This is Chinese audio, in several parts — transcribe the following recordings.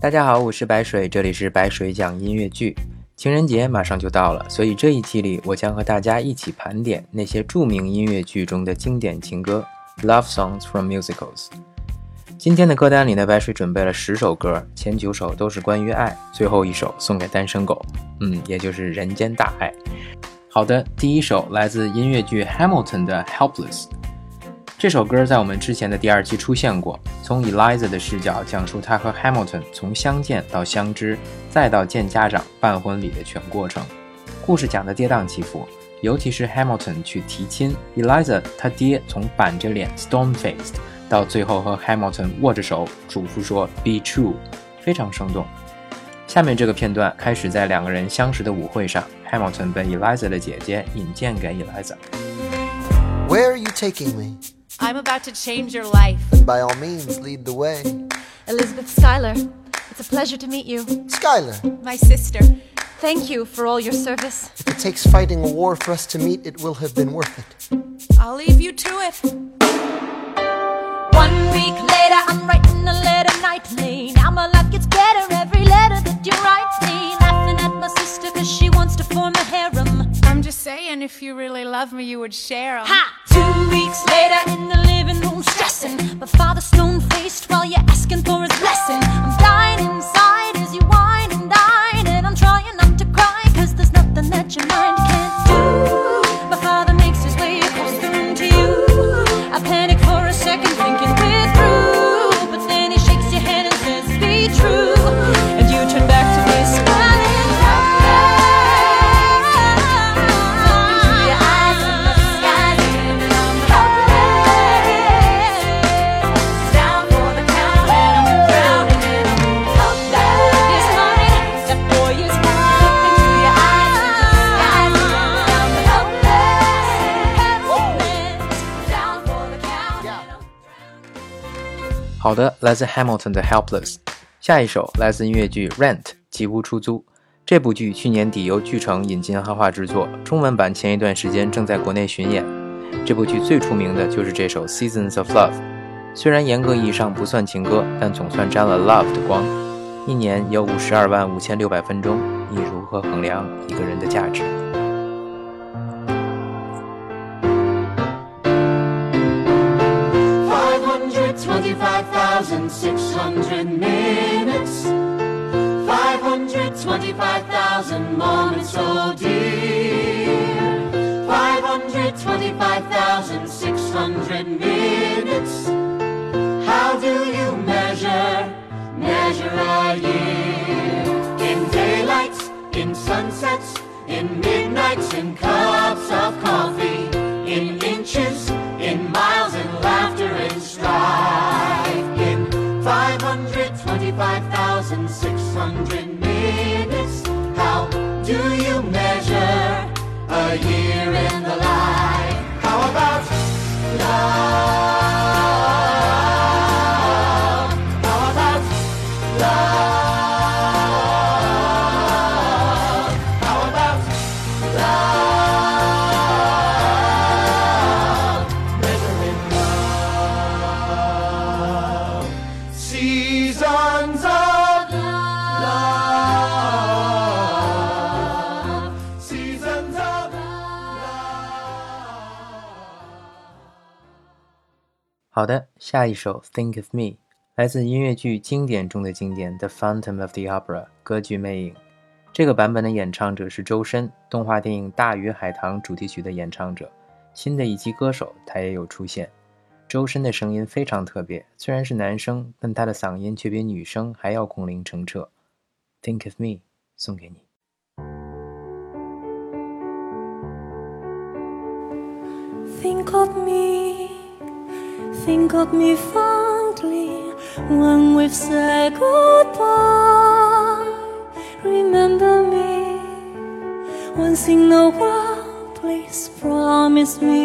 大家好，我是白水，这里是白水讲音乐剧。情人节马上就到了，所以这一期里我将和大家一起盘点那些著名音乐剧中的经典情歌 （Love Songs from Musicals）。今天的歌单里呢，白水准备了十首歌，前九首都是关于爱，最后一首送给单身狗，嗯，也就是人间大爱。好的，第一首来自音乐剧《Hamilton》的《Helpless》。这首歌在我们之前的第二期出现过，从 Eliza 的视角讲述她和 Hamilton 从相见到相知，再到见家长、办婚礼的全过程。故事讲的跌宕起伏，尤其是 Hamilton 去提亲，Eliza 他爹从板着脸 （stone faced） 到最后和 Hamilton 握着手嘱咐说 “Be true”，非常生动。下面这个片段开始在两个人相识的舞会上，Hamilton 被 Eliza 的姐姐引荐给 Eliza。Where are you taking me? I'm about to change your life. Then by all means, lead the way. Elizabeth Schuyler, it's a pleasure to meet you. Skylar, My sister. Thank you for all your service. if it takes fighting a war for us to meet, it will have been worth it. I'll leave you to it. One week later, I'm writing a letter nightly. Now my life gets better every letter that you write me. Saying, if you really love me, you would share 'em. Ha! Two weeks later in the living room stressing. My father stone faced while you're asking for his blessing. I'm dying inside 好的，来自 Hamilton 的《Helpless》。下一首来自音乐剧《Rent》吉屋出租。这部剧去年底由剧城引进汉化制作，中文版前一段时间正在国内巡演。这部剧最出名的就是这首《Seasons of Love》，虽然严格意义上不算情歌，但总算沾了 love 的光。一年有五十二万五千六百分钟，你如何衡量一个人的价值？525,600 minutes. 525,000 moments, oh dear. 525,600 minutes. How do you measure, measure a year? In daylights, in sunsets, in midnights, in cups 好的，下一首《Think of Me》来自音乐剧经典中的经典《The Phantom of the Opera》歌剧《魅影》。这个版本的演唱者是周深，动画电影《大鱼海棠》主题曲的演唱者。新的一期歌手他也有出现。周深的声音非常特别，虽然是男生，但他的嗓音却比女生还要空灵澄澈。《Think of Me》送给你。Think of me, think of me fondly when we've said goodbye. Remember me once in a while, please promise me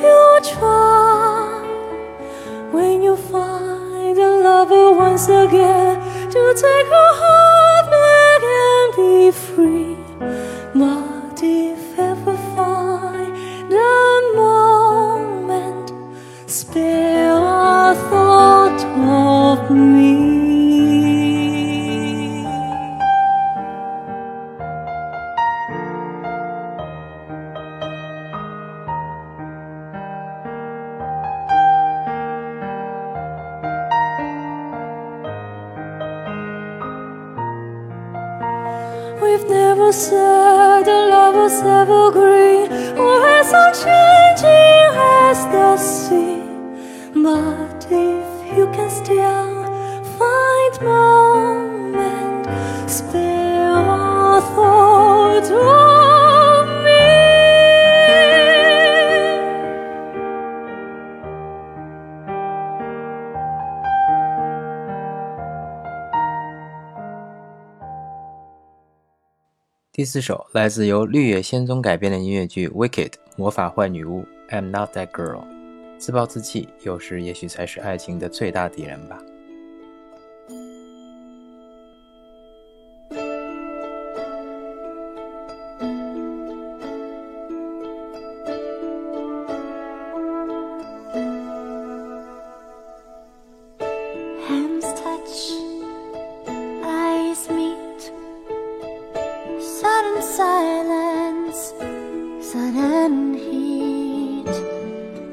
you'll try. When you find a lover once again to take your heart never said the love was evergreen or as unchanging as the sea. But if you can still find moment, 第四首来自由绿野仙踪改编的音乐剧《Wicked》魔法坏女巫 I'm Not That Girl，自暴自弃，有时也许才是爱情的最大敌人吧。Sudden silence, sudden heat.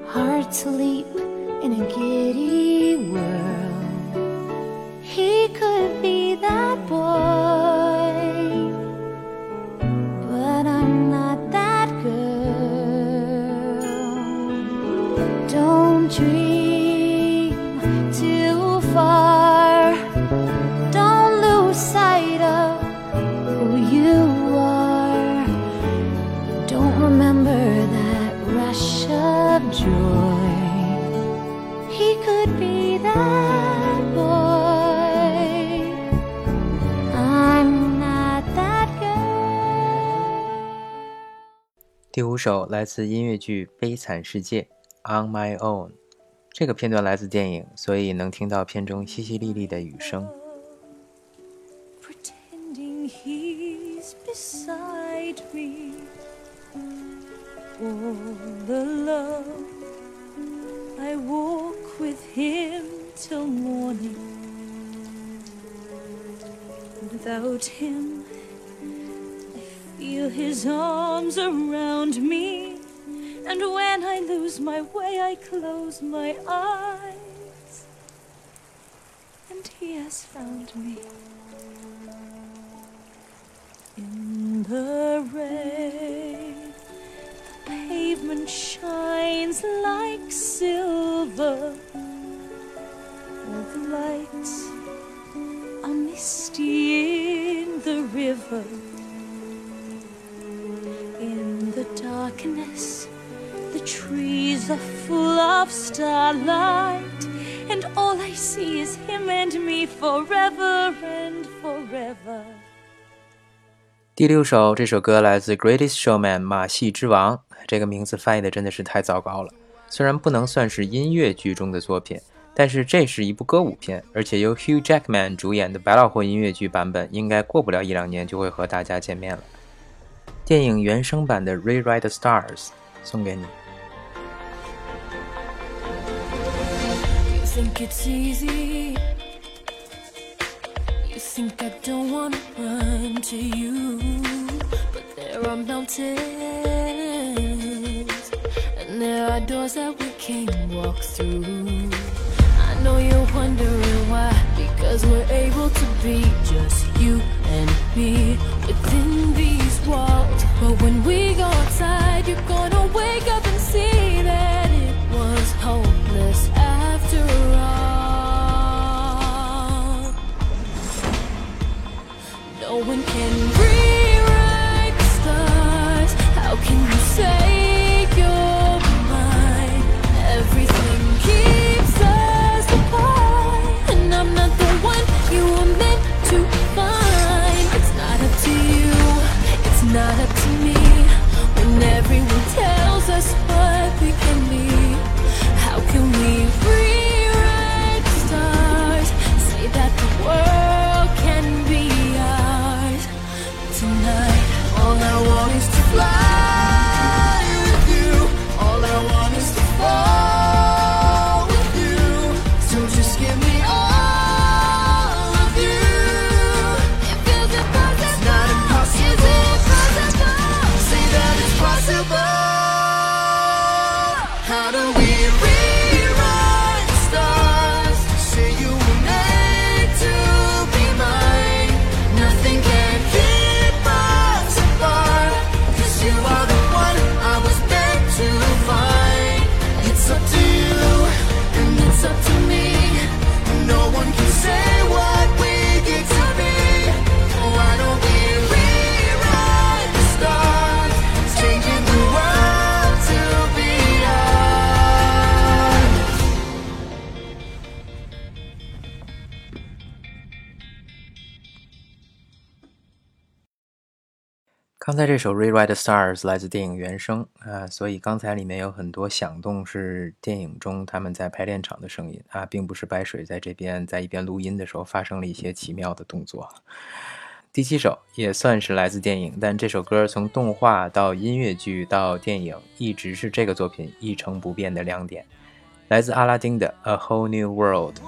Hearts leap 第五首来自音乐剧《悲惨世界》On My Own，这个片段来自电影，所以能听到片中淅淅沥沥的雨声。Feel his arms around me. And when I lose my way, I close my eyes. And he has found me. In the rain, the pavement shines like silver. All the lights are misty in the river. Darkness, the trees are full of starlight. And all I see is him and me forever and forever. 第六首，这首歌来自《Greatest Showman》马戏之王，这个名字翻译的真的是太糟糕了。虽然不能算是音乐剧中的作品，但是这是一部歌舞片，而且由 Hugh Jackman 主演的百老汇音乐剧版本，应该过不了一两年就会和大家见面了。电影原声版的《Rewrite the Stars》送给你。 You think it's easy. You think I don't wanna run to you. But there are mountains. And there are doors that we can't walk through. I know you're wondering why. Because we're able to be just you and me within these But when we go outside, you're gonna wake up and see that it was hopeless after all. No one can 刚才这首《Rewrite Stars》来自电影原声啊，所以刚才里面有很多响动是电影中他们在排练场的声音啊，并不是白水在这边在一边录音的时候发生了一些奇妙的动作。第七首也算是来自电影，但这首歌从动画到音乐剧到电影，一直是这个作品一成不变的亮点，来自阿拉丁的《A Whole New World》。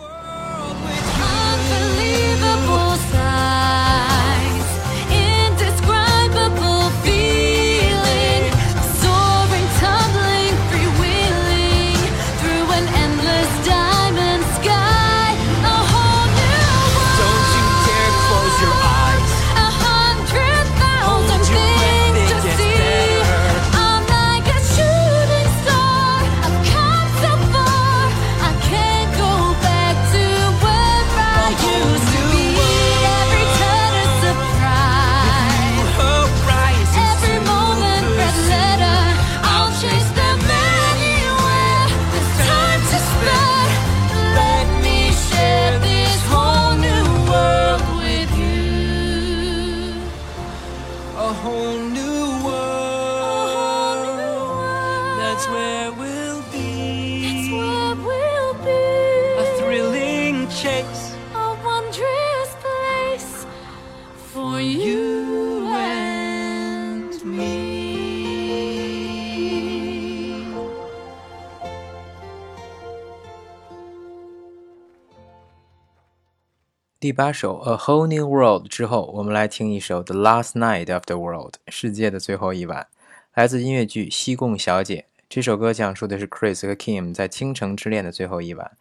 第八首《A Whole New World》之后，我们来听一首《The Last Night of the World》世界的最后一晚，来自音乐剧《西贡小姐》。这首歌讲述的是 Chris 和 Kim 在倾城之恋的最后一晚，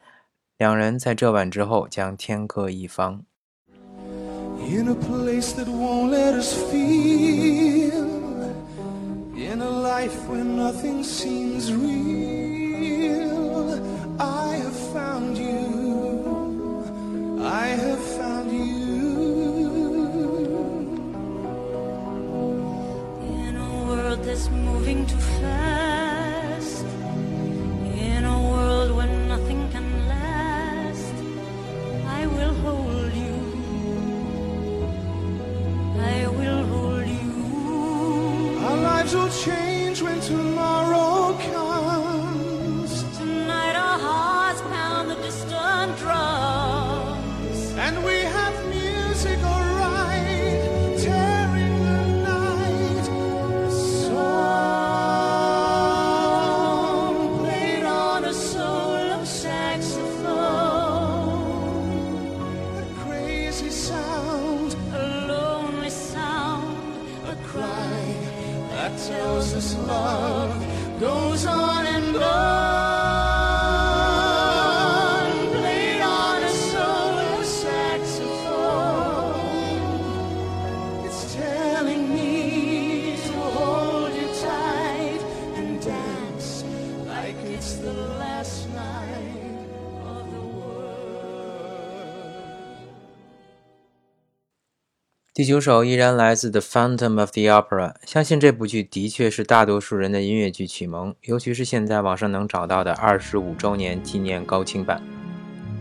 两人在这晚之后将天各一方。In a place that won't let us feel. In a life where nothing seems real. Moving too fast, 第九首依然来自《The Phantom of the Opera》，相信这部剧的确是大多数人的音乐剧启蒙，尤其是现在网上能找到的二十五周年纪念高清版。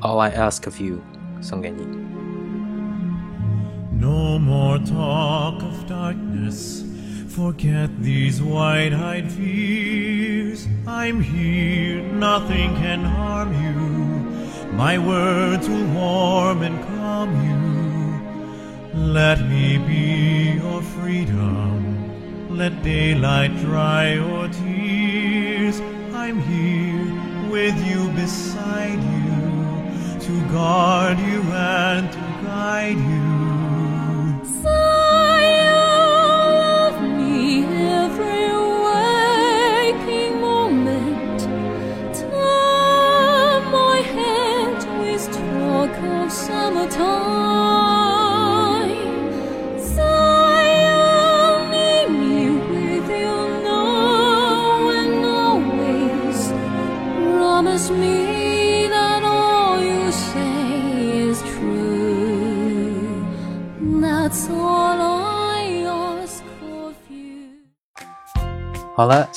All I Ask of You，送给你。 No more talk of darkness. Forget these wide eyed fears. I'm here, nothing can harm you. My words will warm and calm you. Let me be your freedom. Let daylight dry your tears. I'm here with you beside you to guard you and to guide you. of me every waking moment. Turn my with talk of summertime.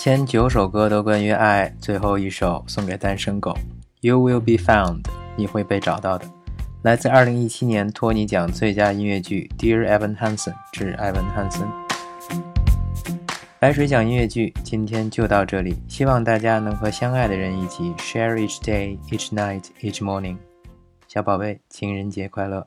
前九首歌都关于爱，最后一首送给单身狗。You will be found，你会被找到的。来自2017年托尼奖最佳音乐剧《Dear Evan Hansen》致艾文·汉森。白水讲音乐剧，今天就到这里。希望大家能和相爱的人一起 share each day, each night, each morning。小宝贝，情人节快乐！